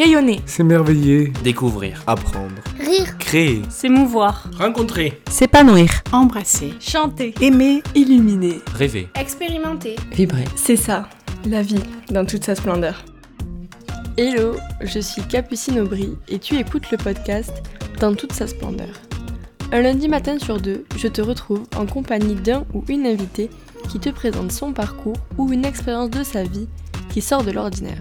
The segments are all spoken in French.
Rayonner. S'émerveiller. Découvrir. Apprendre. Rire. Créer. S'émouvoir. Rencontrer. S'épanouir. Embrasser. Chanter. Aimer. Illuminer. Rêver. Expérimenter. Vibrer. C'est ça, la vie, dans toute sa splendeur. Hello, je suis Capucine Aubry et tu écoutes le podcast Dans toute sa splendeur. Un lundi matin sur deux, je te retrouve en compagnie d'un ou une invitée qui te présente son parcours ou une expérience de sa vie qui sort de l'ordinaire.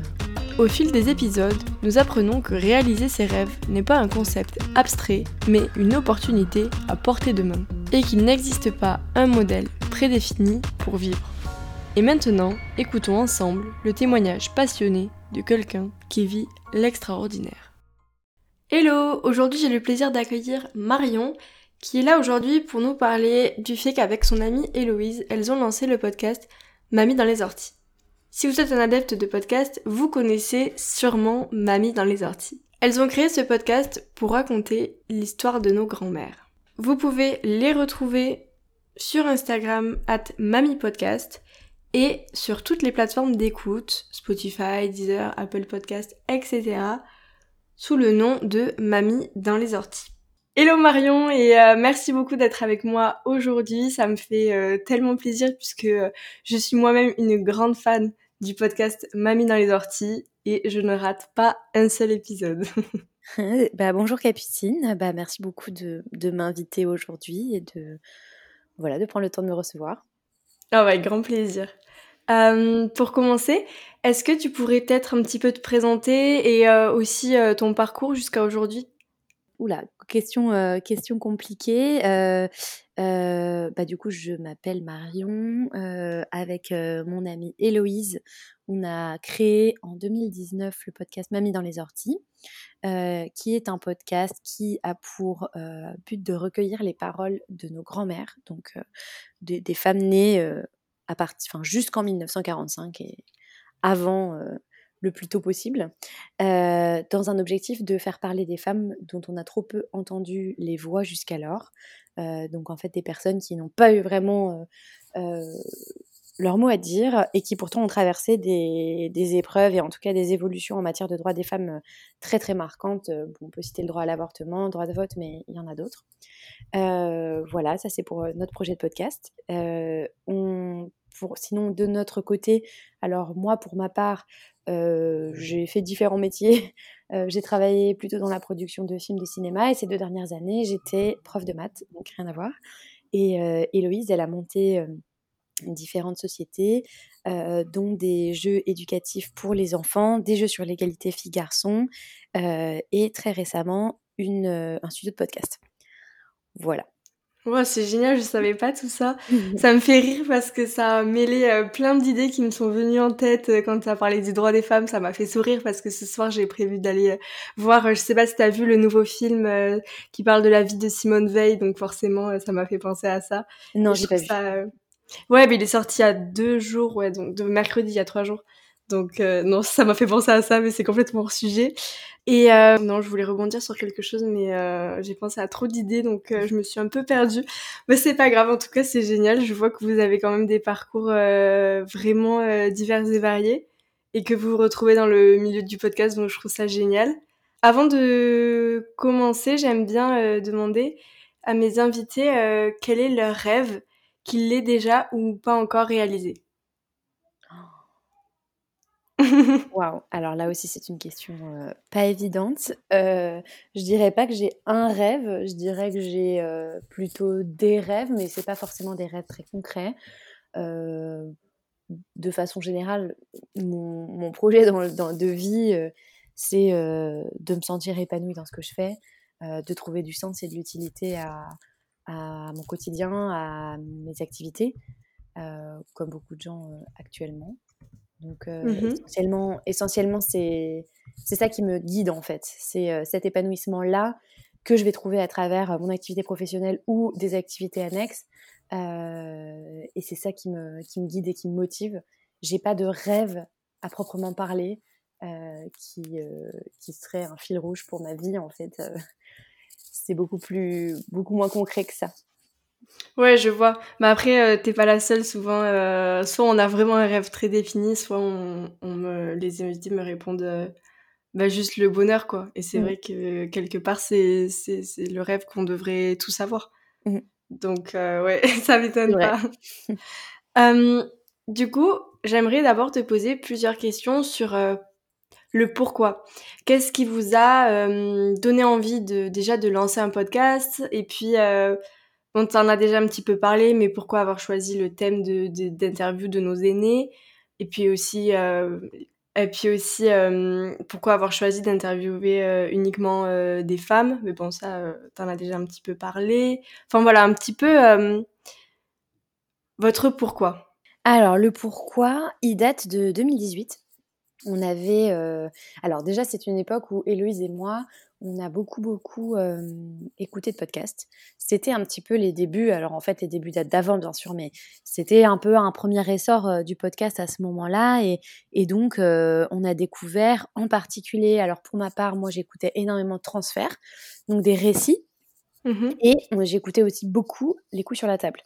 Au fil des épisodes, nous apprenons que réaliser ses rêves n'est pas un concept abstrait, mais une opportunité à portée de main, et qu'il n'existe pas un modèle prédéfini pour vivre. Et maintenant, écoutons ensemble le témoignage passionné de quelqu'un qui vit l'extraordinaire. Hello, aujourd'hui j'ai le plaisir d'accueillir Marion, qui est là aujourd'hui pour nous parler du fait qu'avec son amie Héloïse, elles ont lancé le podcast Mamie dans les orties. Si vous êtes un adepte de podcast, vous connaissez sûrement Mamie dans les orties. Elles ont créé ce podcast pour raconter l'histoire de nos grands-mères. Vous pouvez les retrouver sur Instagram at MamiePodcast et sur toutes les plateformes d'écoute, Spotify, Deezer, Apple Podcast, etc. sous le nom de Mamie dans les orties. Hello Marion et euh, merci beaucoup d'être avec moi aujourd'hui. Ça me fait euh, tellement plaisir puisque euh, je suis moi-même une grande fan du podcast Mamie dans les orties et je ne rate pas un seul épisode. bah, bonjour Capucine, bah, merci beaucoup de, de m'inviter aujourd'hui et de, voilà, de prendre le temps de me recevoir. Ah ouais, grand plaisir. pour commencer, est-ce que tu pourrais peut-être un petit peu te présenter et aussi ton parcours jusqu'à aujourd'hui? Oula, question, euh, compliquée. Euh, euh, bah, du coup, je m'appelle Marion. avec mon amie Héloïse, on a créé en 2019 le podcast Mamie dans les orties, qui est un podcast qui a pour but de recueillir les paroles de nos grands-mères, donc des, femmes nées à partir, jusqu'en 1945 et avant le plus tôt possible, euh, dans un objectif de faire parler des femmes dont on a trop peu entendu les voix jusqu'alors. Euh, donc en fait des personnes qui n'ont pas eu vraiment euh, leur mot à dire et qui pourtant ont traversé des, des, épreuves et en tout cas des évolutions en matière de droits des femmes très très marquantes. on peut citer le droit à l'avortement, le droit de vote, mais il y en a d'autres. voilà, ça c'est pour notre projet de podcast. on, pour, sinon de notre côté, alors moi pour ma part, euh, j'ai fait différents métiers. Euh, j'ai travaillé plutôt dans la production de films de cinéma et ces deux dernières années, j'étais prof de maths, donc rien à voir. Et euh, Héloïse, elle a monté différentes sociétés, dont des jeux éducatifs pour les enfants, des jeux sur l'égalité filles-garçons et très récemment une, un studio de podcast. Voilà c'est génial, je savais pas tout ça. ça me fait rire parce que ça a mêlé euh, plein d'idées qui me sont venues en tête euh, quand tu as parlé du droit des femmes. Ça m'a fait sourire parce que ce soir, j'ai prévu d'aller euh, voir, je sais pas si tu as vu le nouveau film qui parle de la vie de Simone Veil, donc forcément, ça m'a fait penser à ça. Non, j'ai pas vu. Ouais, mais il est sorti il y a deux jours, ouais, donc de mercredi, il y a trois jours. Donc non, ça m'a fait penser à ça, mais c'est complètement hors sujet. Et euh, non, je voulais rebondir sur quelque chose, mais euh, j'ai pensé à trop d'idées, donc euh, je me suis un peu perdue. Mais c'est pas grave, en tout cas, c'est génial. Je vois que vous avez quand même des parcours vraiment divers et variés, et que vous vous retrouvez dans le milieu du podcast, donc je trouve ça génial. Avant de commencer, j'aime bien demander à mes invités quel est leur rêve, qu'ils l'aient déjà ou pas encore réalisé. Waouh! Alors là aussi, c'est une question euh, pas évidente. Euh, je dirais pas que j'ai un rêve, je dirais que j'ai euh, plutôt des rêves, mais c'est pas forcément des rêves très concrets. de façon générale, mon, projet de vie, c'est de me sentir épanouie dans ce que je fais, de trouver du sens et de l'utilité à, mon quotidien, à mes activités, comme beaucoup de gens actuellement. Donc euh, mmh essentiellement, essentiellement c'est c'est ça qui me guide en fait. C'est euh, cet épanouissement là que je vais trouver à travers euh, mon activité professionnelle ou des activités annexes. et c'est ça qui me qui me guide et qui me motive. J'ai pas de rêve à proprement parler qui qui serait un fil rouge pour ma vie en fait. c'est beaucoup plus beaucoup moins concret que ça. Ouais, je vois. Mais après, euh, t'es pas la seule. Souvent, euh, soit on a vraiment un rêve très défini, soit on, on me, les invités me répondent euh, bah, juste le bonheur, quoi. Et c'est Mmh. vrai que quelque part, c'est c'est c'est le rêve qu'on devrait tous avoir. Mmh. Donc, euh, ouais, ça C'est m'étonne vrai. pas. Euh, du coup, j'aimerais d'abord te poser plusieurs questions sur euh, le pourquoi. Qu'est-ce qui vous a euh, donné envie de déjà de lancer un podcast Et puis, euh, on t'en a déjà un petit peu parlé, mais pourquoi avoir choisi le thème d'interview de nos aînés? Et puis aussi, euh, et puis aussi euh, pourquoi avoir choisi d'interviewer euh, uniquement des femmes? Mais bon, ça, t'en as déjà un petit peu parlé. Enfin voilà, un petit peu votre pourquoi. Alors, le pourquoi, il date de 2018. On avait. euh, Alors, déjà, c'est une époque où Héloïse et moi, on a beaucoup, beaucoup euh, écouté de podcasts. C'était un petit peu les débuts. Alors, en fait, les débuts datent d'avant, bien sûr, mais c'était un peu un premier essor euh, du podcast à ce moment-là. Et, et donc, on a découvert en particulier. Alors, pour ma part, moi, j'écoutais énormément de transferts, donc des récits. Mhm. Et j'écoutais aussi beaucoup les coups sur la table.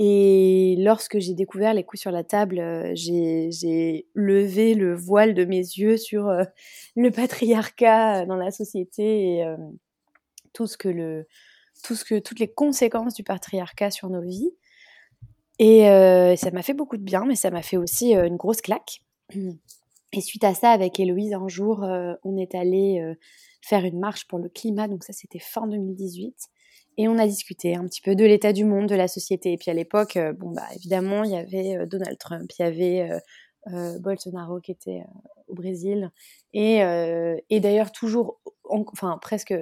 Et lorsque j'ai découvert les coups sur la table, euh, j'ai levé le voile de mes yeux sur euh, le patriarcat euh, dans la société et tout ce que toutes les conséquences du patriarcat sur nos vies. Et ça m'a fait beaucoup de bien, mais ça m'a fait aussi une grosse claque. Et suite à ça, avec Héloïse, un jour, on est allé faire une marche pour le climat, donc ça c'était fin 2018. Et on a discuté un petit peu de l'état du monde, de la société. Et puis à l'époque, euh, bon bah évidemment, il y avait euh, Donald Trump, il y avait euh, Bolsonaro qui était au Brésil, et, d'ailleurs toujours, en- enfin presque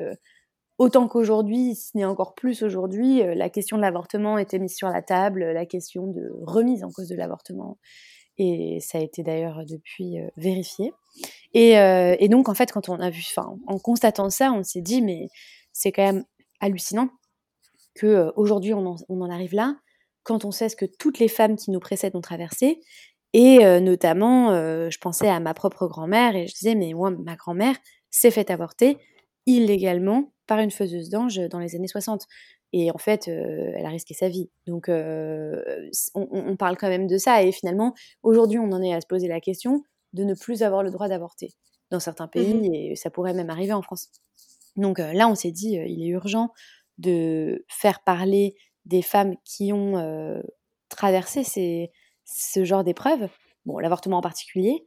autant qu'aujourd'hui, ce n'est encore plus aujourd'hui, la question de l'avortement était mise sur la table, la question de remise en cause de l'avortement. Et ça a été d'ailleurs depuis vérifié. Et, et donc en fait, quand on a vu, enfin, en constatant ça, on s'est dit mais c'est quand même hallucinant que euh, aujourd'hui on, en- on en arrive là, quand on sait ce que toutes les femmes qui nous précèdent ont traversé. Et euh, notamment, euh, je pensais à ma propre grand-mère et je disais, mais moi, ma grand-mère s'est fait avorter illégalement par une faiseuse d'ange dans les années 60. Et en fait, euh, elle a risqué sa vie. Donc, euh, on, parle quand même de ça. Et finalement, aujourd'hui, on en est à se poser la question de ne plus avoir le droit d'avorter dans certains pays, Mhm. et ça pourrait même arriver en France. Donc euh, là, on s'est dit, il est urgent de faire parler des femmes qui ont traversé ces, ce genre d'épreuves, bon, l'avortement en particulier,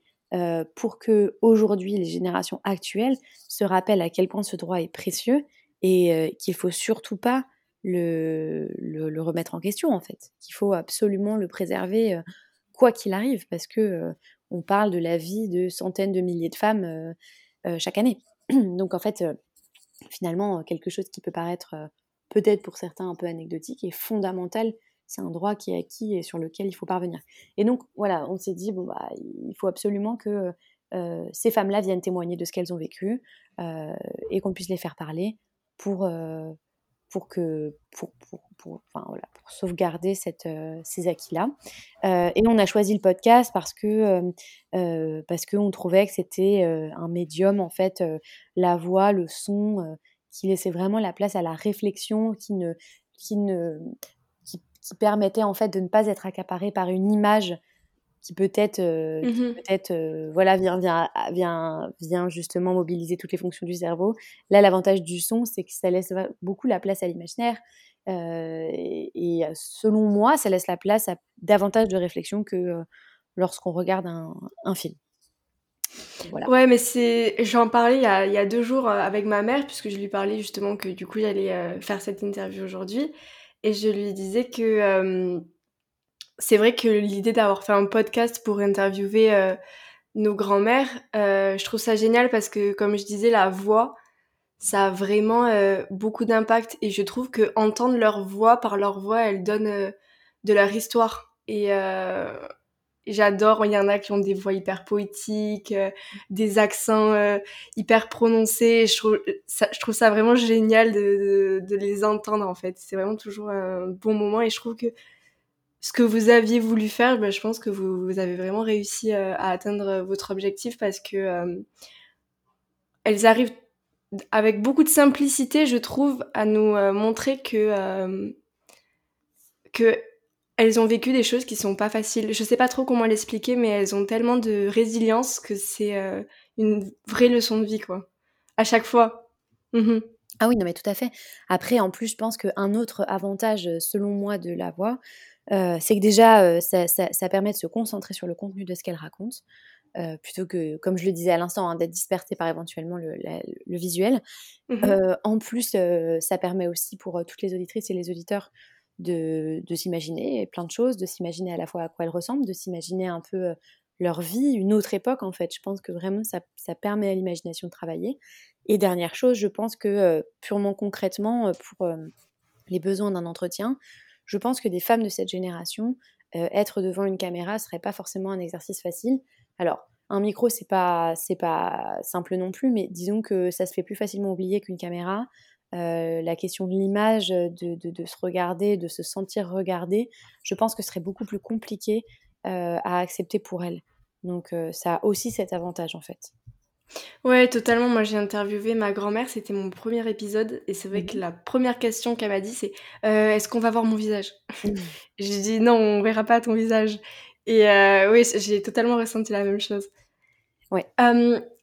pour que aujourd'hui les générations actuelles se rappellent à quel point ce droit est précieux et euh, qu'il faut surtout pas le, le, le remettre en question en fait, qu'il faut absolument le préserver quoi qu'il arrive, parce que on parle de la vie de centaines de milliers de femmes chaque année. Donc en fait, finalement, euh, quelque chose qui peut paraître euh, peut-être pour certains un peu anecdotique est fondamental. C'est un droit qui est acquis et sur lequel il faut parvenir. Et donc voilà, on s'est dit bon bah il faut absolument que euh, ces femmes-là viennent témoigner de ce qu'elles ont vécu et qu'on puisse les faire parler pour pour que pour, pour, pour, enfin, voilà, pour sauvegarder cette, euh, ces acquis-là. Euh, et on a choisi le podcast parce que euh, euh, qu'on trouvait que c'était un médium en fait, la voix, le son, qui laissait vraiment la place à la réflexion, qui ne qui ne qui permettait en fait de ne pas être accaparé par une image qui peut-être euh, Mhm. peut-être euh, voilà vient vient vient vient justement mobiliser toutes les fonctions du cerveau. Là, l'avantage du son, c'est que ça laisse beaucoup la place à l'imaginaire. Euh, et, et selon moi, ça laisse la place à davantage de réflexion que lorsqu'on regarde un, un film. Voilà. Ouais, mais c'est. J'en parlais il y a, il y a deux jours avec ma mère, puisque je lui parlais justement que du coup j'allais faire cette interview aujourd'hui. Et je lui disais que c'est vrai que l'idée d'avoir fait un podcast pour interviewer euh, nos grands-mères, euh, je trouve ça génial parce que, comme je disais, la voix, ça a vraiment euh, beaucoup d'impact. Et je trouve que entendre leur voix, par leur voix, elles donnent de leur histoire. Et. J'adore, il y en a qui ont des voix hyper poétiques, des accents hyper prononcés. Je trouve ça, vraiment génial de les entendre en fait. C'est vraiment toujours un bon moment et je trouve que ce que vous aviez voulu faire, ben, je pense que vous, avez vraiment réussi euh, à atteindre votre objectif parce que euh, elles arrivent avec beaucoup de simplicité, je trouve, à nous euh, montrer que, euh, que ont vécu des choses qui sont pas faciles. Je sais pas trop comment l'expliquer, mais elles ont tellement de résilience que c'est euh, une vraie leçon de vie, quoi. À chaque fois. Mmh ah oui, non, mais tout à fait. Après, en plus, je pense qu'un autre avantage, selon moi, de la voix, euh, c'est que déjà, euh, ça, permet de se concentrer sur le contenu de ce qu'elle raconte, euh, plutôt que, comme je le disais à l'instant, hein, d'être dispersé par éventuellement le, visuel. Mmh en plus, ça permet aussi pour toutes les auditrices et les auditeurs de, s'imaginer plein de choses, de s'imaginer à la fois à quoi elles ressemblent, de s'imaginer un peu leur vie, une autre époque en fait. Je pense que vraiment ça, permet à l'imagination de travailler. Et dernière chose, je pense que purement concrètement, pour les besoins d'un entretien, je pense que des femmes de cette génération, être devant une caméra serait pas forcément un exercice facile. Alors, un micro, c'est pas, pas simple non plus, mais disons que ça se fait plus facilement oublier qu'une caméra. la question de l'image, de, se regarder, de se sentir regardé, je pense que ce serait beaucoup plus compliqué à accepter pour elles. Donc ça a aussi cet avantage en fait. Ouais, totalement. Moi, j'ai interviewé ma grand-mère, c'était mon premier épisode, et c'est vrai que mmh la première question qu'elle m'a dit, c'est Est-ce qu'on va voir mon visage? Mmh. J'ai dit Non, on verra pas ton visage. Et oui, j'ai totalement ressenti la même chose. Ouais.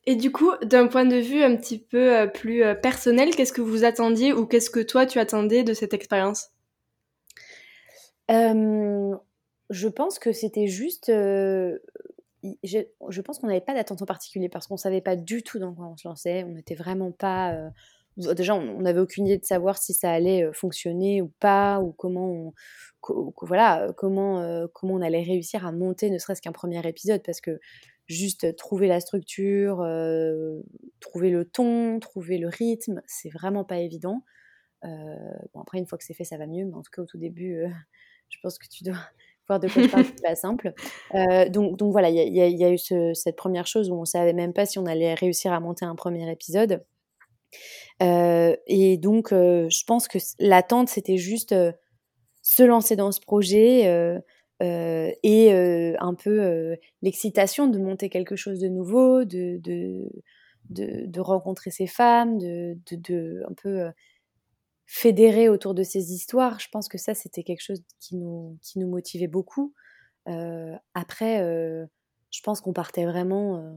et du coup, d'un point de vue un petit peu plus personnel, qu'est-ce que vous attendiez ou qu'est-ce que toi tu attendais de cette expérience? Je pense que c'était juste je, pense qu'on n'avait pas d'attente en particulier parce qu'on savait pas du tout dans quoi on se lançait. On n'était vraiment pas. Euh, déjà, on n'avait aucune idée de savoir si ça allait euh, fonctionner ou pas, ou comment on, voilà, comment, euh, comment on allait réussir à monter ne serait-ce qu'un premier épisode parce que juste trouver la structure, trouver le ton, trouver le rythme, c'est vraiment pas évident. bon, après, une fois que c'est fait, ça va mieux, mais en tout cas, au tout début, je pense que tu dois voir de quoi je parle, c'est pas simple. Euh, donc, donc voilà, il y, y, a eu ce, cette première chose où on savait même pas si on allait réussir à monter un premier épisode. Euh, et donc, euh, je pense que l'attente, c'était juste se lancer dans ce projet et un peu l'excitation de monter quelque chose de nouveau, de, de, de, de rencontrer ces femmes, de, de, un peu fédérer autour de ces histoires. Je pense que ça, c'était quelque chose qui nous, qui nous motivait beaucoup. Euh, après, euh, je pense qu'on partait vraiment euh,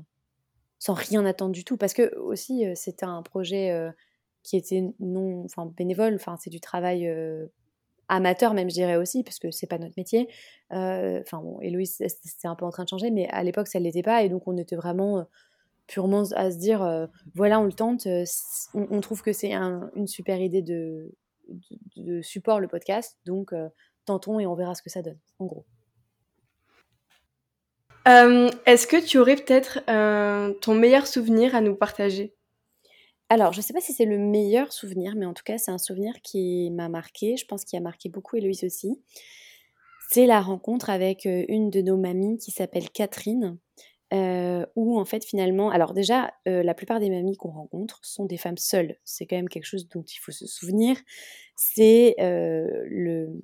sans rien attendre du tout, parce que aussi, c'était un projet qui était non, enfin bénévole, enfin c'est du travail amateur même, je dirais aussi, parce que c'est pas notre métier. Enfin bon, Héloïse, c'est un peu en train de changer, mais à l'époque, ça l'était pas, et donc on était vraiment purement à se dire euh, voilà on le tente euh, on, trouve que c'est une super idée de, de, support le podcast donc euh, tentons et on verra ce que ça donne en gros est-ce que tu aurais peut-être ton meilleur souvenir à nous partager? Alors, je ne sais pas si c'est le meilleur souvenir, mais en tout cas, c'est un souvenir qui m'a marqué. Je pense qu'il a marqué beaucoup Héloïse aussi. C'est la rencontre avec une de nos mamies qui s'appelle Catherine, euh, où en fait finalement, alors déjà, euh, la plupart des mamies qu'on rencontre sont des femmes seules. C'est quand même quelque chose dont il faut se souvenir. C'est euh, le,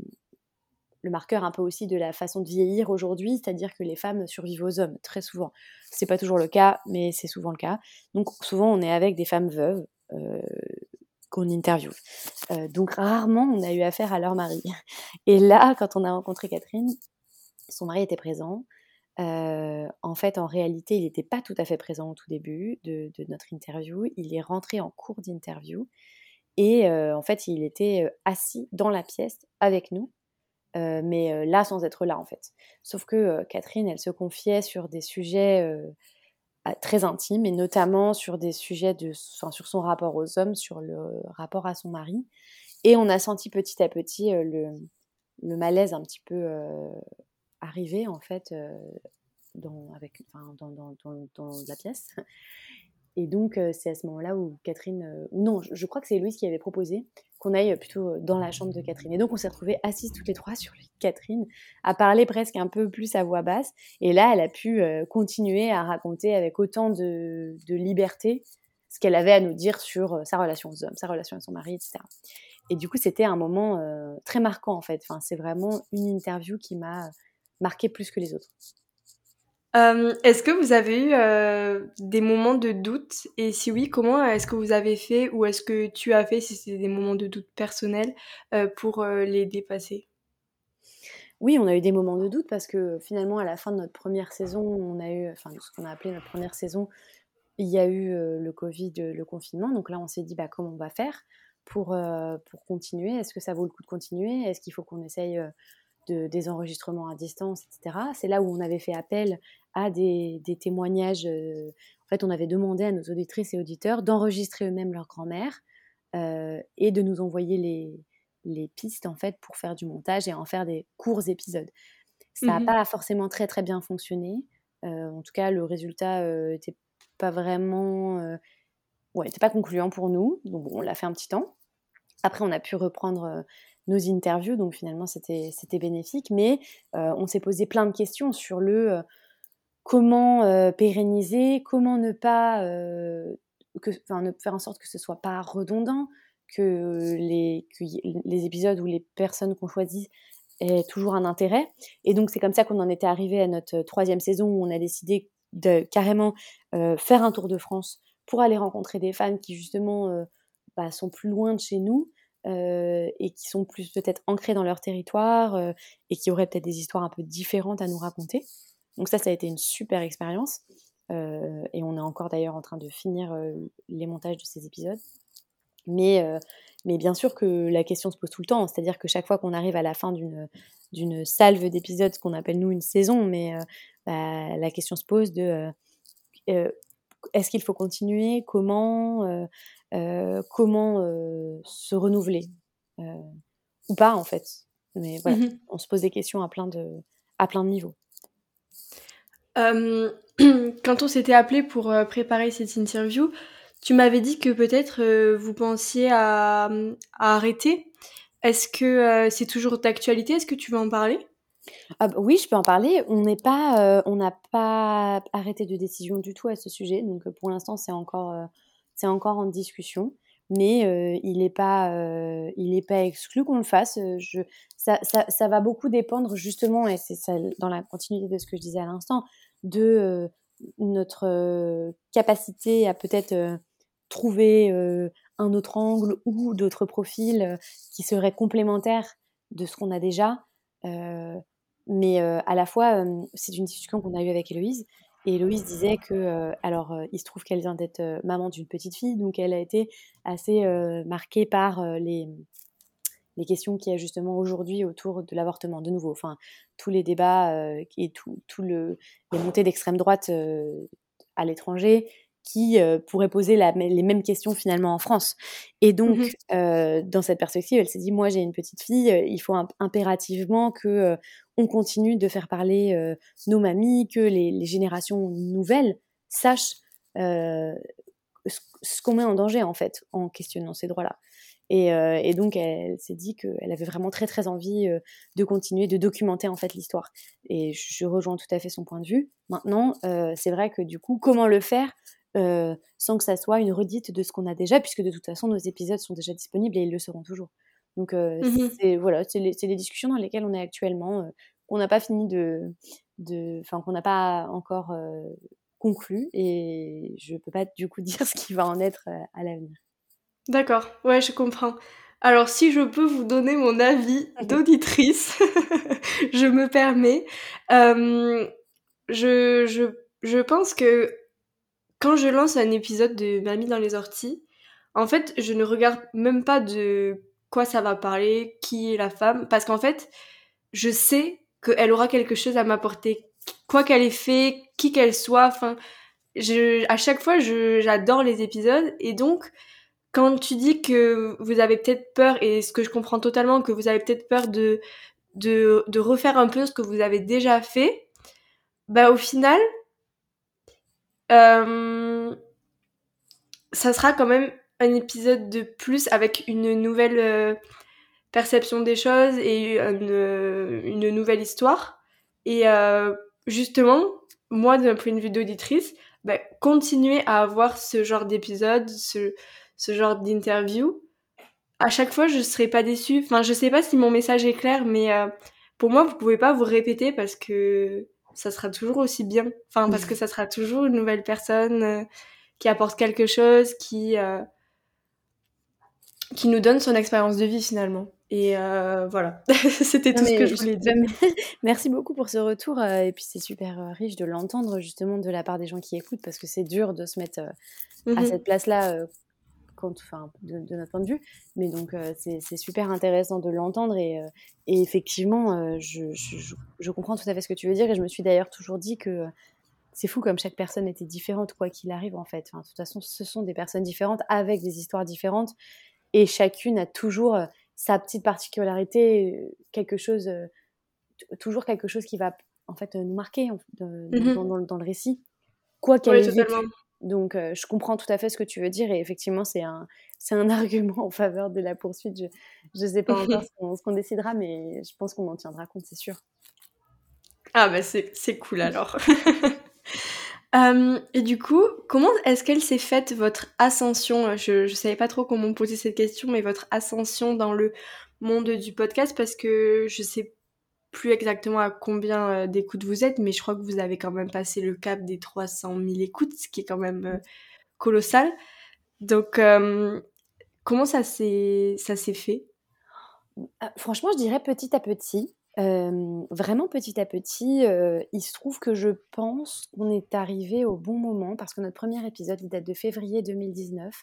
marqueur un peu aussi de la façon de vieillir aujourd'hui, c'est-à-dire que les femmes survivent aux hommes très souvent. C'est pas toujours le cas, mais c'est souvent le cas. Donc souvent on est avec des femmes veuves qu'on interviewe. donc rarement on a eu affaire à leur mari. Et là, quand on a rencontré Catherine, son mari était présent. En fait, en réalité, il n'était pas tout à fait présent au tout début de, notre interview. Il est rentré en cours d'interview et euh, en fait, il était euh, assis dans la pièce avec nous, mais là sans être là en fait. Sauf que Catherine, elle se confiait sur des sujets très intimes et notamment sur des sujets de, sur son rapport aux hommes, sur le rapport à son mari. Et on a senti petit à petit le, le malaise un petit peu arriver en fait dans, avec, dans, dans, dans, la pièce. Et donc, c'est à ce moment-là où Catherine, ou non, je, crois que c'est Louise qui avait proposé qu'on aille plutôt dans la chambre de Catherine. Et donc, on s'est retrouvés assises toutes les trois sur Catherine, à parler presque un peu plus à voix basse. Et là, elle a pu continuer à raconter avec autant de, de liberté ce qu'elle avait à nous dire sur sa relation aux hommes, sa relation à son mari, etc. Et du coup, c'était un moment très marquant, en fait. Enfin, c'est vraiment une interview qui m'a marqué plus que les autres. Est-ce que vous avez eu des moments de doute? Et si oui, comment est-ce que vous avez fait ou est-ce que tu as fait si c'est des moments de doute personnels pour les dépasser? Oui, on a eu des moments de doute parce que finalement, à la fin de notre première saison, on a eu, enfin, ce qu'on a appelé notre première saison, il y a eu le Covid, le confinement. Donc là, on s'est dit, bah, comment on va faire pour, pour continuer? Est-ce que ça vaut le coup de continuer? Est-ce qu'il faut qu'on essaye de, des enregistrements à distance, etc. C'est là où on avait fait appel à des, des témoignages. en fait, on avait demandé à nos auditrices et auditeurs d'enregistrer eux-mêmes leur grand-mère et de nous envoyer les, les pistes en fait pour faire du montage et en faire des courts épisodes. Ça n'a mmh pas forcément très très bien fonctionné. en tout cas, le résultat n'était pas vraiment, ouais, pas concluant pour nous. Donc bon, on l'a fait un petit temps. Après, on a pu reprendre nos interviews, donc finalement c'était c'était bénéfique. Mais on s'est posé plein de questions sur le comment pérenniser, comment ne pas que, ne faire en sorte que ce soit pas redondant, que les, épisodes ou les personnes qu'on choisit aient toujours un intérêt. Et donc c'est comme ça qu'on en était arrivé à notre troisième saison où on a décidé de carrément euh, faire un tour de France pour aller rencontrer des fans qui justement euh, bah, sont plus loin de chez nous euh, et qui sont plus peut-être ancrés dans leur territoire et qui auraient peut-être des histoires un peu différentes à nous raconter. Donc ça, ça a été une super expérience. et on est encore d'ailleurs en train de finir les montages de ces épisodes. Mais, euh, mais bien sûr que la question se pose tout le temps, c'est-à-dire que chaque fois qu'on arrive à la fin d'une d'une salve d'épisodes, ce qu'on appelle nous une saison, mais euh, bah, la question se pose de euh, est-ce qu'il faut continuer, comment, comment se renouveler? Ou pas en fait. Mais voilà, mmh on se pose des questions à plein de, à plein de niveaux. quand on s'était appelé pour préparer cette interview, tu m'avais dit que peut-être euh, vous pensiez à, arrêter. Est-ce que euh, c'est toujours d'actualité? Est-ce que tu veux en parler? Ah bah oui, je peux en parler. On n'est pas, euh, on n'a pas arrêté de décision du tout à ce sujet. Donc pour l'instant, c'est encore, c'est encore en discussion. Mais il n'est pas, pas exclu qu'on le fasse. Ça, ça, va beaucoup dépendre justement, et c'est dans la continuité de ce que je disais à l'instant, de notre capacité à peut-être trouver un autre angle ou d'autres profils qui seraient complémentaires de ce qu'on a déjà. mais à la fois, c'est une discussion qu'on a eue avec Héloïse. Et Héloïse disait que, alors, il se trouve qu'elle vient d'être maman d'une petite fille, donc elle a été assez marquée par les, les questions qu'il y a justement aujourd'hui autour de l'avortement. De nouveau, enfin, tous les débats et tout, tout le, les montées d'extrême droite à l'étranger, qui euh, pourrait poser les mêmes questions finalement en France. Et donc, mmh euh, dans cette perspective, elle s'est dit, moi j'ai une petite fille, euh, il faut impérativement que on continue de faire parler nos mamies, que les, générations nouvelles sachent ce, qu'on met en danger en fait en questionnant ces droits-là. Et, donc, elle, s'est dit qu'elle avait vraiment très très envie de continuer de documenter en fait l'histoire. Et je, rejoins tout à fait son point de vue. Maintenant, c'est vrai que du coup, comment le faire euh, sans que ça soit une redite de ce qu'on a déjà, puisque de toute façon, nos épisodes sont déjà disponibles et ils le seront toujours. Donc, euh, mmh c'est voilà, les, les, discussions dans lesquelles on est actuellement, euh, qu'on n'a pas fini de. Enfin, qu'on n'a pas encore conclu, et je peux pas du coup dire ce qui va en être à l'avenir. D'accord, ouais, je comprends. Alors, si je peux vous donner mon avis d'auditrice, je me permets. je, je, je pense que quand je lance un épisode de Mamie dans les orties, en fait, je ne regarde même pas de quoi ça va parler, qui est la femme, parce qu'en fait, je sais qu'elle aura quelque chose à m'apporter, quoi qu'elle ait fait, qui qu'elle soit, enfin, à chaque fois, j'adore les épisodes, et donc, quand tu dis que vous avez peut-être peur, et ce que je comprends totalement, que vous avez peut-être peur de, de, de refaire un peu ce que vous avez déjà fait, bah au final, euh, ça sera quand même un épisode de plus avec une nouvelle euh, perception des choses et une, euh, une nouvelle histoire. Et justement, moi, d'un point de vue d'auditrice, bah, continuer à avoir ce genre d'épisode, ce, ce genre d'interview, à chaque fois, je serai pas déçue. Enfin, je sais pas si mon message est clair, mais pour moi, vous pouvez pas vous répéter parce que ça sera toujours aussi bien. Enfin, parce que ça sera toujours une nouvelle personne euh, qui apporte quelque chose, qui, euh, qui nous donne son expérience de vie finalement. Et voilà, c'était tout ce que je voulais dire. Merci beaucoup pour ce retour. et puis c'est super riche de l'entendre justement de la part des gens qui écoutent parce que c'est dur de se mettre à mmh cette place-là enfin, de, notre point de vue. Mais donc, c'est super intéressant de l'entendre. Et, et, effectivement, je, je, je, comprends tout à fait ce que tu veux dire. Et je me suis d'ailleurs toujours dit que c'est fou comme chaque personne était différente, quoi qu'il arrive, en fait. Enfin, de toute façon, ce sont des personnes différentes avec des histoires différentes. Et chacune a toujours sa petite particularité, quelque chose, toujours quelque chose qui va en fait nous marquer mmh dans, dans, le récit, quoi qu'elle ait Donc, je comprends tout à fait ce que tu veux dire et effectivement, c'est un, c'est un argument en faveur de la poursuite. Je ne sais pas encore ce qu'on, décidera, mais je pense qu'on en tiendra compte, c'est sûr. Ah bah c'est cool alors. Et du coup, comment est-ce qu'elle s'est faite votre ascension? Je ne savais pas trop comment poser cette question, mais votre ascension dans le monde du podcast, parce que je sais plus exactement à combien d'écoutes vous êtes, mais je crois que vous avez quand même passé le cap des 300 000 écoutes, ce qui est quand même colossal. Donc, comment ça s'est, fait? Franchement, je dirais petit à petit vraiment petit à petit, il se trouve que je pense qu'on est arrivé au bon moment parce que notre premier épisode, il date de février 2019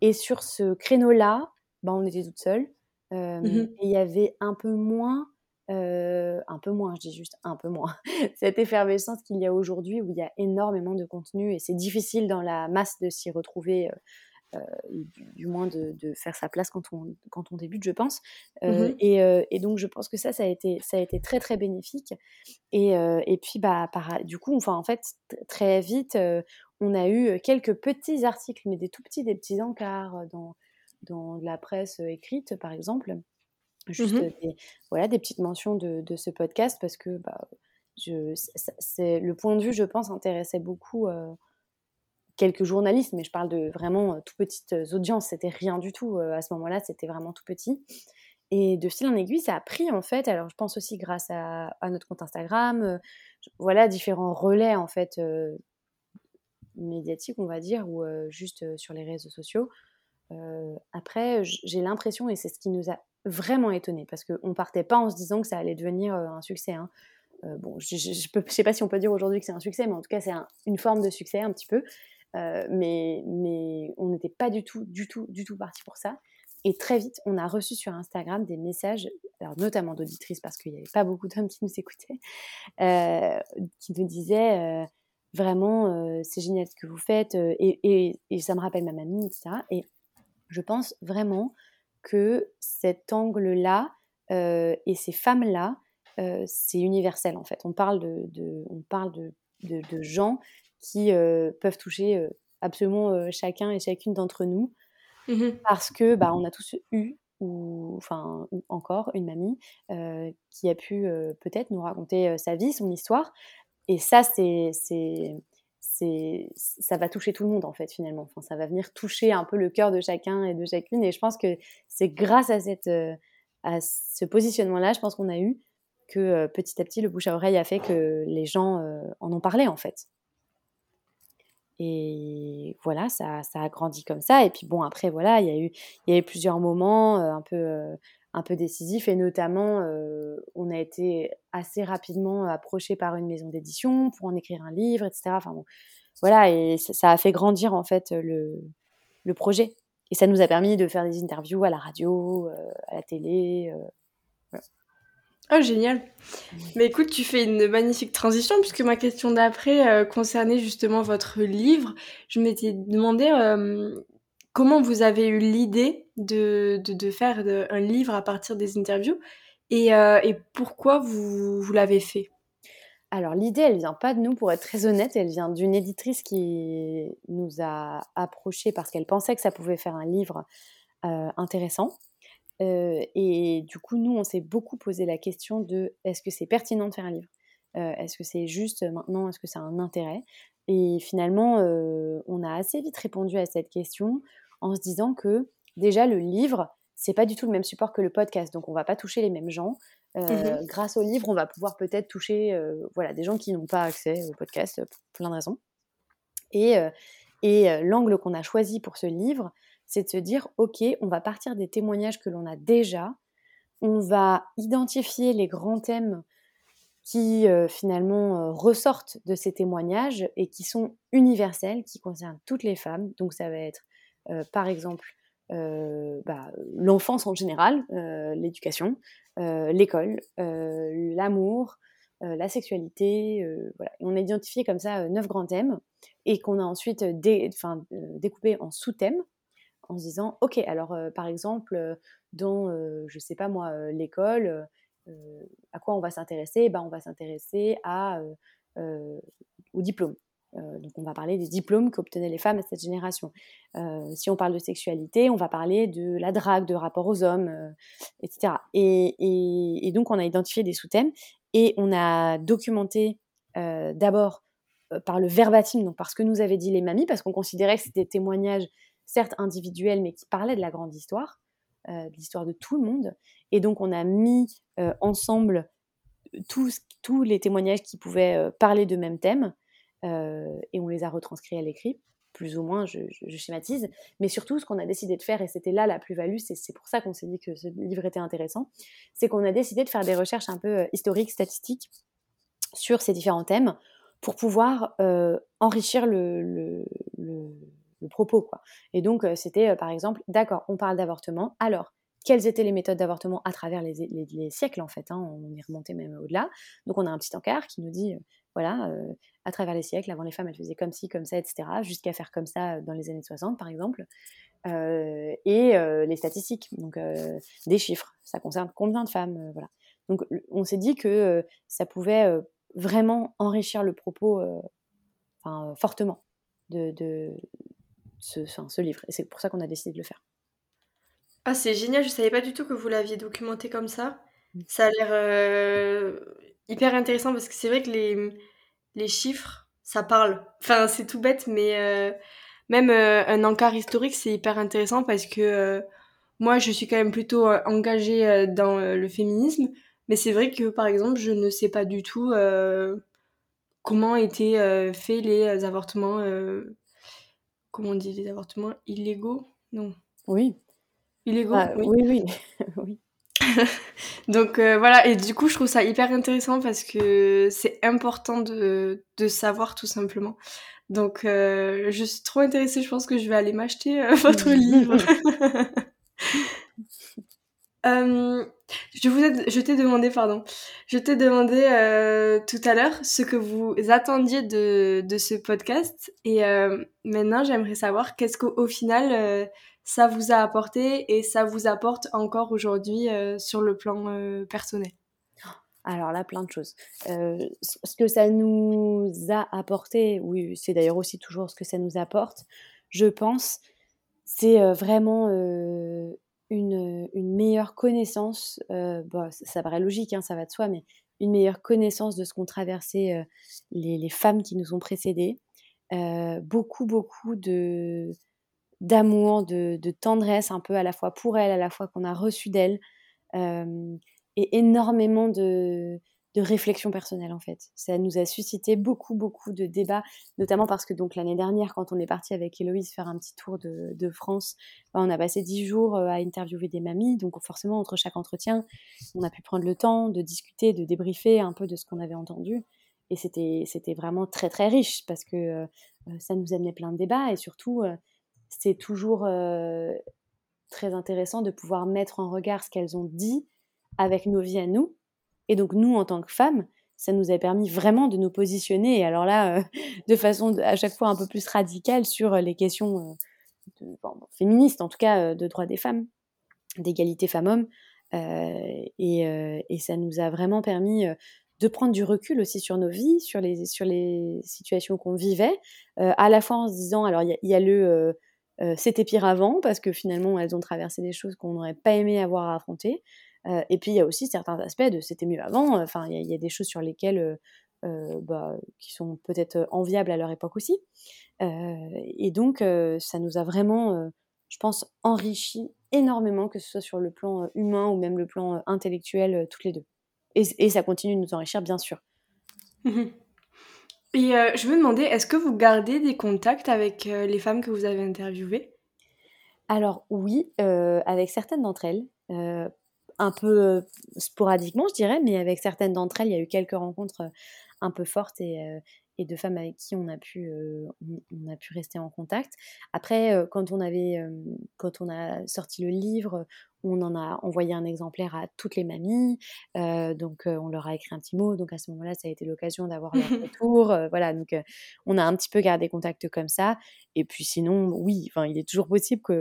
et sur ce créneau-là, bah, on était toutes seules, mmh et il y avait un peu moins, un peu moins, je dis juste un peu moins, cette effervescence qu'il y a aujourd'hui où il y a énormément de contenu et c'est difficile dans la masse de s'y retrouver, du, moins de, faire sa place quand on, quand on débute, je pense. Euh, mmh euh, et, donc, je pense que ça, ça a été, ça a été très, très bénéfique. Et, et puis, bah, du coup, enfin, en fait, très vite, on a eu quelques petits articles, mais des tout petits, des petits encarts dans, dans la presse écrite, par exemple. Mmh Juste des, voilà, des petites mentions de, de ce podcast parce que bah, je, c'est, le point de vue, je pense, intéressait beaucoup quelques journalistes, mais je parle de vraiment tout petites audiences, c'était rien du tout à ce moment-là, c'était vraiment tout petit. Et de fil en aiguille, ça a pris en fait, alors je pense aussi grâce à, notre compte Instagram, voilà, différents relais en fait médiatiques, on va dire, ou juste sur les réseaux sociaux. après, j'ai l'impression, et c'est ce qui nous a vraiment étonné, parce qu'on partait pas en se disant que ça allait devenir un succès. Hein. bon, je ne sais pas si on peut dire aujourd'hui que c'est un succès, mais en tout cas, c'est une forme de succès un petit peu. Euh, mais, on n'était pas du tout, du tout, du tout parti pour ça. Et très vite, on a reçu sur Instagram des messages, notamment d'auditrices, parce qu'il n'y avait pas beaucoup d'hommes qui nous écoutaient, euh, qui nous disaient euh, vraiment, c'est génial ce que vous faites, et, ça me rappelle ma mamie, etc. Et je pense vraiment que cet angle-là et ces femmes-là, c'est universel en fait. On parle de gens qui euh, peuvent toucher euh, absolument euh, chacun et chacune d'entre nous. Mmh parce que bah, on a tous eu ou enfin encore une mamie qui a pu peut-être nous raconter sa vie, son histoire. Et ça, c'est, c'est, c'est, ça va toucher tout le monde en fait finalement. Enfin, ça va venir toucher un peu le cœur de chacun et de chacune. Et je pense que c'est grâce à cette, à ce positionnement-là, je pense qu'on a eu que petit à petit le bouche à oreille a fait que les gens en ont parlé en fait. Et voilà, ça, ça, a grandi comme ça. Et puis bon, après, voilà, il y a eu, y a eu plusieurs moments un, peu, un peu décisifs. Et notamment, on a été assez rapidement approché par une maison d'édition pour en écrire un livre, etc. Enfin bon, voilà, et ça, a fait grandir en fait le, le, projet. Et ça nous a permis de faire des interviews à la radio, à la télé. Oh, génial. Mais écoute, tu fais une magnifique transition puisque ma question d'après euh, concernait justement votre livre. Je m'étais demandé euh, comment vous avez eu l'idée de, faire un livre à partir des interviews et, euh, pourquoi vous, vous l'avez fait? Alors l'idée, elle vient pas de nous, pour être très honnête, elle vient d'une éditrice qui nous a approchés parce qu'elle pensait que ça pouvait faire un livre intéressant et du coup, nous, on s'est beaucoup posé la question de est-ce que c'est pertinent de faire un livre? Est-ce que c'est juste maintenant Est-ce que ça a un intérêt? Et finalement, on a assez vite répondu à cette question en se disant que déjà, le livre, c'est pas du tout le même support que le podcast, donc on va pas toucher les mêmes gens. Mmh grâce au livre, on va pouvoir peut-être toucher voilà, des gens qui n'ont pas accès au podcast pour plein de raisons. Et, et l'angle qu'on a choisi pour ce livre, c'est de se dire, OK, on va partir des témoignages que l'on a déjà, on va identifier les grands thèmes qui finalement ressortent de ces témoignages et qui sont universels, qui concernent toutes les femmes. Donc ça va être par exemple bah, l'enfance en général, l'éducation, l'école, l'amour, la sexualité. voilà. on a identifié comme ça neuf grands thèmes et qu'on a ensuite découpé en sous-thèmes en se disant, ok, alors par exemple, dans, je sais pas moi, l'école, à quoi on va s'intéresser? Ben, On va s'intéresser à, au diplôme. donc on va parler des diplômes qu'obtenaient les femmes à cette génération. si on parle de sexualité, on va parler de la drague, de rapport aux hommes, etc. Et, et, donc on a identifié des sous-thèmes et on a documenté d'abord par le verbatim, donc par ce que nous avaient dit les mamies, parce qu'on considérait que c'était des témoignages certes individuels, mais qui parlaient de la grande histoire, de l'histoire de tout le monde. Et donc on a mis ensemble tous, tous, les témoignages qui pouvaient parler de même thème, et on les a retranscrits à l'écrit, plus ou moins, je, schématise. Mais surtout, ce qu'on a décidé de faire, et c'était là la plus-value, c'est pour ça qu'on s'est dit que ce livre était intéressant, c'est qu'on a décidé de faire des recherches un peu historiques, statistiques, sur ces différents thèmes, pour pouvoir enrichir le, propos. Quoi. Et donc, c'était par exemple, d'accord, on parle d'avortement, alors quelles étaient les méthodes d'avortement à travers les, siècles en fait, hein, on est remonté même au-delà. Donc on a un petit encart qui nous dit, voilà, à travers les siècles, avant les femmes elles faisaient comme ci, comme ça, etc., jusqu'à faire comme ça dans les années 60 par exemple. et les statistiques, donc des chiffres, ça concerne combien de femmes, voilà. Donc on s'est dit que ça pouvait vraiment enrichir le propos fortement de, ce, ce livre. Et c'est pour ça qu'on a décidé de le faire. Ah, c'est génial, je savais pas du tout que vous l'aviez documenté comme ça. Mmh. Ça a l'air euh, hyper intéressant parce que c'est vrai que les, les chiffres, ça parle. Enfin, c'est tout bête, mais euh, même euh, un encart historique, c'est hyper intéressant parce que moi, je suis quand même plutôt engagée dans le féminisme, mais c'est vrai que, par exemple, je ne sais pas du tout comment étaient faits les avortements, comment on dit, les avortements illégaux Non. Oui, Illégaux ah, Oui, oui. oui. Donc euh, voilà, et du coup, je trouve ça hyper intéressant parce que c'est important de, de, savoir tout simplement. Donc euh, je suis trop intéressée, je pense que je vais aller m'acheter euh, votre livre. Je vous ai, je t'ai demandé, pardon, je t'ai demandé tout à l'heure ce que vous attendiez de, de ce podcast. Et maintenant j'aimerais savoir qu'est-ce qu'au final ça vous a apporté et ça vous apporte encore aujourd'hui euh, sur le plan euh, personnel. Alors là, plein de choses. Euh, ce que ça nous a apporté, oui, c'est d'ailleurs aussi toujours ce que ça nous apporte, je pense, c'est vraiment une, meilleure connaissance, bon, ça, paraît logique, hein, ça va de soi, mais une meilleure connaissance de ce qu'ont traversé les, les, femmes qui nous ont précédées. beaucoup, beaucoup de, d'amour, de, tendresse un peu à la fois pour elle, à la fois qu'on a reçu d'elle, et énormément de, de réflexion personnelle en fait. Ça nous a suscité beaucoup beaucoup de débats, notamment parce que donc l'année dernière, quand on est parti avec Héloïse faire un petit tour de, France, bah, on a passé dix jours à interviewer des mamies, donc forcément entre chaque entretien, on a pu prendre le temps de discuter, de débriefer un peu de ce qu'on avait entendu, et c'était c'était vraiment très très riche parce que ça nous amenait plein de débats et surtout c'est toujours très intéressant de pouvoir mettre en regard ce qu'elles ont dit avec nos vies à nous. Et donc nous, en tant que femmes, ça nous a permis vraiment de nous positionner, et alors là, de façon à chaque fois un peu plus radicale sur les questions féministes, en tout cas de droits des femmes, d'égalité femmes-hommes. et, ça nous a vraiment permis de prendre du recul aussi sur nos vies, sur les, sur les situations qu'on vivait, à la fois en se disant, alors il y, a le c'était pire avant parce que finalement elles ont traversé des choses qu'on n'aurait pas aimé avoir à affronter. Et puis il y a aussi certains aspects de c'était mieux avant. Enfin, il y, a des choses sur lesquelles bah, qui sont peut-être enviables à leur époque aussi. et donc ça nous a vraiment, je pense, enrichi énormément, que ce soit sur le plan humain ou même le plan intellectuel, toutes les deux. Et, et, ça continue de nous enrichir, bien sûr. Mmh et euh, je me demandais, est-ce que vous gardez des contacts avec euh, les femmes que vous avez interviewées? Alors oui, euh, avec certaines d'entre elles. Un peu sporadiquement, je dirais, mais avec certaines d'entre elles, il y a eu quelques rencontres un peu fortes et, et de femmes avec qui on a pu, on, a pu rester en contact. Après, quand on avait, quand on a sorti le livre, on en a envoyé un exemplaire à toutes les mamies, donc on leur a écrit un petit mot. Donc à ce moment-là, ça a été l'occasion d'avoir leur retour. voilà, donc on a un petit peu gardé contact comme ça. Et puis sinon, oui, enfin, il est toujours possible qu'à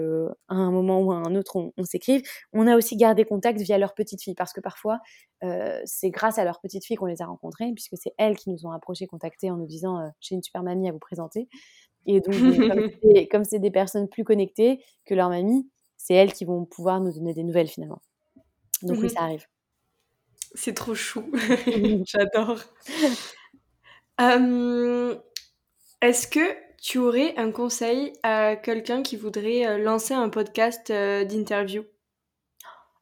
un moment ou à un autre, on, s'écrive. On a aussi gardé contact via leur petite fille, parce que parfois, c'est grâce à leur petite fille qu'on les a rencontrées, puisque c'est elles qui nous ont approchés, contactés en nous disant j'ai une super mamie à vous présenter. Et donc, comme c'est des personnes plus connectées que leur mamie, c'est elles qui vont pouvoir nous donner des nouvelles finalement. Donc oui, mmh ça arrive. C'est trop chou. J'adore. Est-ce que tu aurais un conseil à quelqu'un qui voudrait euh, lancer un podcast euh, d'interview?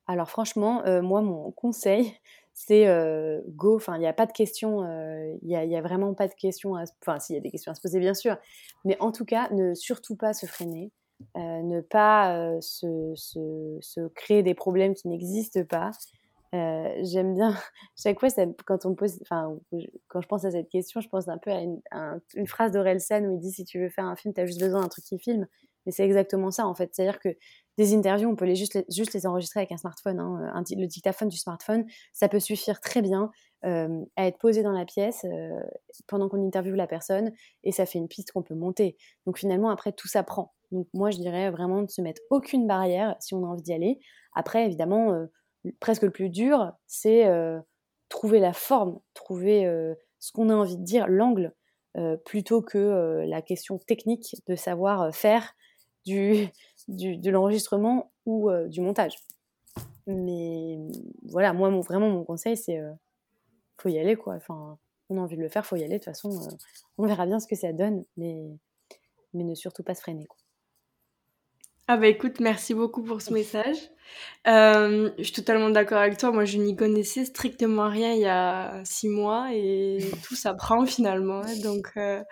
Alors franchement, euh, moi, mon conseil, c'est go. Enfin, il n'y a pas de questions. Il n'y a, vraiment pas de questions. Enfin, s'il y a des questions à se poser, bien sûr. Mais en tout cas, ne surtout pas se freiner. Euh, ne pas euh, se, se, créer des problèmes qui n'existent pas. Euh, j'aime bien, chaque fois, quand, on pose, quand je pense à cette question, je pense un peu à une, une phrase d'Orelsan où il dit si tu veux faire un film, tu as juste besoin d'un truc qui filme. Mais c'est exactement ça, en fait. C'est-à-dire que des interviews, on peut les juste, les, juste les enregistrer avec un smartphone. Hein. Un, le dictaphone du smartphone, ça peut suffire très bien à être posé dans la pièce pendant qu'on interviewe la personne et ça fait une piste qu'on peut monter. Donc finalement, après, tout s'apprend. Donc moi, je dirais vraiment de se mettre aucune barrière si on a envie d'y aller. Après, évidemment, presque le plus dur, c'est trouver la forme, trouver ce qu'on a envie de dire, l'angle, plutôt que la question technique de savoir faire du, de l'enregistrement ou du montage. Mais voilà, moi, mon, vraiment, mon conseil, c'est faut y aller, quoi. Enfin, on a envie de le faire, faut y aller. De toute façon, on verra bien ce que ça donne, mais, mais ne surtout pas se freiner, quoi. Ah bah écoute, merci beaucoup pour ce message. Euh, je suis totalement d'accord avec toi. Moi, je n'y connaissais strictement rien il y a six mois et tout s'apprend finalement. Donc, euh,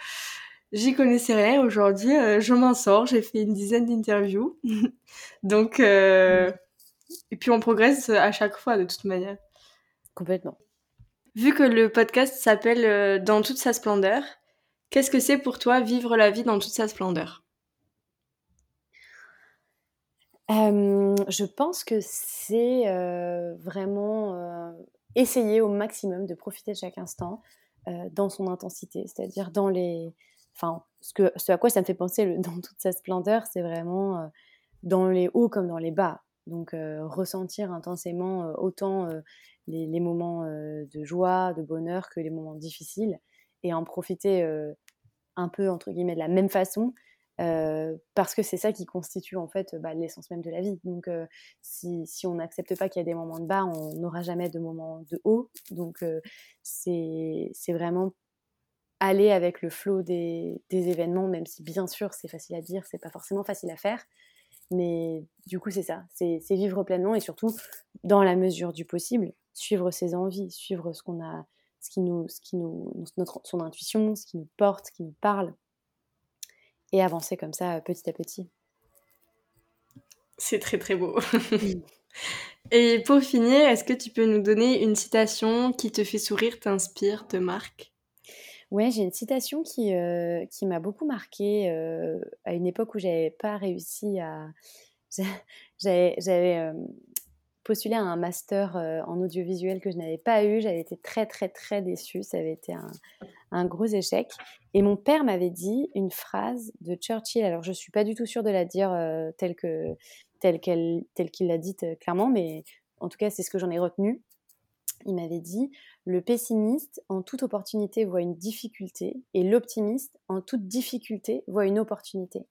j'y connaissais rien. Aujourd'hui, euh, je m'en sors. J'ai fait une dizaine d'interviews. Donc, et puis on progresse à chaque fois de toute manière. Complètement. Vu que le podcast s'appelle Dans toute sa splendeur, qu'est-ce que c'est pour toi vivre la vie dans toute sa splendeur? Je pense que c'est vraiment essayer au maximum de profiter de chaque instant dans son intensité, c'est-à-dire dans les. Enfin, ce, à quoi ça me fait penser dans toute sa splendeur, c'est vraiment dans les hauts comme dans les bas. Donc, ressentir intensément autant les, moments de joie, de bonheur que les moments difficiles et en profiter un peu, entre guillemets, de la même façon, euh, parce que c'est ça qui constitue en fait bah, l'essence même de la vie. Donc euh, si, si, on n'accepte pas qu'il y a des moments de bas, on n'aura jamais de moments de haut. Donc euh, c'est vraiment aller avec le flot des, des, événements, même si bien sûr c'est facile à dire, c'est pas forcément facile à faire. Mais du coup c'est ça, c'est vivre pleinement et surtout dans la mesure du possible, suivre ses envies, suivre ce qu'on a, ce qui nous, ce qui nous, notre, son intuition, ce qui nous porte, ce qui nous parle et avancer comme ça euh, petit à petit. C'est très très beau. et pour finir, est-ce que tu peux nous donner une citation qui te fait sourire, t'inspire, te marque? Ouais, j'ai une citation qui, euh, qui m'a beaucoup marquée euh, à une époque où j'avais pas réussi à. J'avais postulé à un master en audiovisuel que je n'avais pas eu. J'avais été très, très, très déçue. Ça avait été un, un gros échec. Et mon père m'avait dit une phrase de Churchill. Alors, je ne suis pas du tout sûre de la dire euh, telle que telle qu'elle telle qu'il l'a dite euh, clairement, mais en tout cas, c'est ce que j'en ai retenu. Il m'avait dit le pessimiste en toute opportunité voit une difficulté et l'optimiste en toute difficulté voit une opportunité.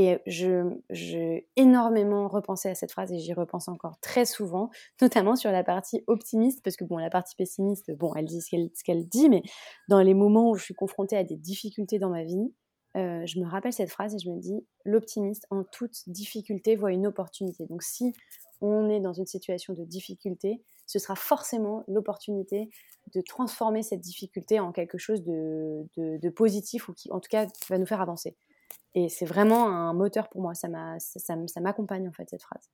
Et j'ai énormément repensé à cette phrase et j'y repense encore très souvent, notamment sur la partie optimiste, parce que bon, la partie pessimiste, bon, elle dit ce qu'elle dit, mais dans les moments où je suis confrontée à des difficultés dans ma vie, euh, je me rappelle cette phrase et je me dis, l'optimiste en toute difficulté voit une opportunité. Donc si on est dans une situation de difficulté, ce sera forcément l'opportunité de transformer cette difficulté en quelque chose de, de, de positif ou qui, en tout cas, va nous faire avancer. Et c'est vraiment un moteur pour moi. Ça, m'accompagne en fait cette phrase.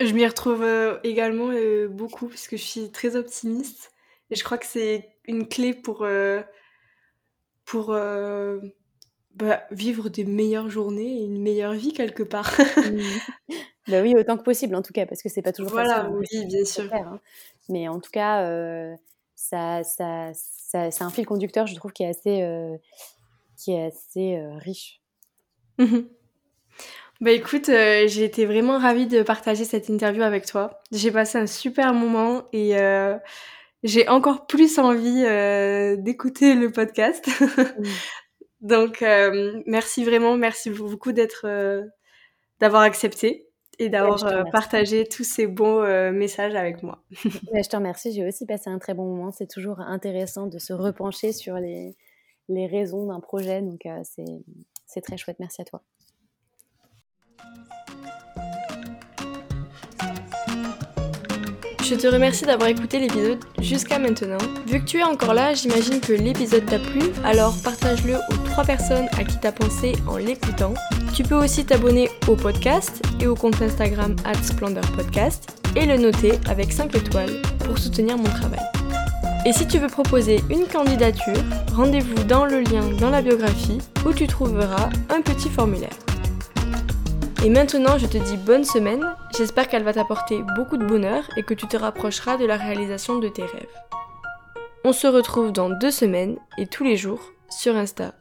Je m'y retrouve euh, également euh, beaucoup parce que je suis très optimiste et je crois que c'est une clé pour, euh, pour bah, vivre des meilleures journées et une meilleure vie quelque part. Bah oui, autant que possible en tout cas, parce que c'est pas toujours voilà, facile. Voilà, oui, bien sûr. hein. Mais en tout cas, ça, ça, ça c'est un fil conducteur, je trouve, qui est assez, qui est assez riche. Mmh bah écoute, euh, j'ai été vraiment ravie de partager cette interview avec toi. J'ai passé un super moment et euh, j'ai encore plus envie euh, d'écouter le podcast. Donc merci vraiment, merci beaucoup d'être, d'avoir accepté et d'avoir partagé tous ces bons messages avec moi. je te remercie, j'ai aussi passé un très bon moment. C'est toujours intéressant de se repencher sur les, les raisons d'un projet, donc c'est très chouette. Merci à toi. Je te remercie d'avoir écouté l'épisode jusqu'à maintenant. Vu que tu es encore là, j'imagine que l'épisode t'a plu, alors partage-le aux trois personnes à qui t'as pensé en l'écoutant. Tu peux aussi t'abonner au podcast et au compte Instagram @splendorpodcast et le noter avec 5 étoiles pour soutenir mon travail. Et si tu veux proposer une candidature, rendez-vous dans le lien dans la biographie où tu trouveras un petit formulaire. Et maintenant, je te dis bonne semaine. J'espère qu'elle va t'apporter beaucoup de bonheur et que tu te rapprocheras de la réalisation de tes rêves. On se retrouve dans deux semaines et tous les jours sur Insta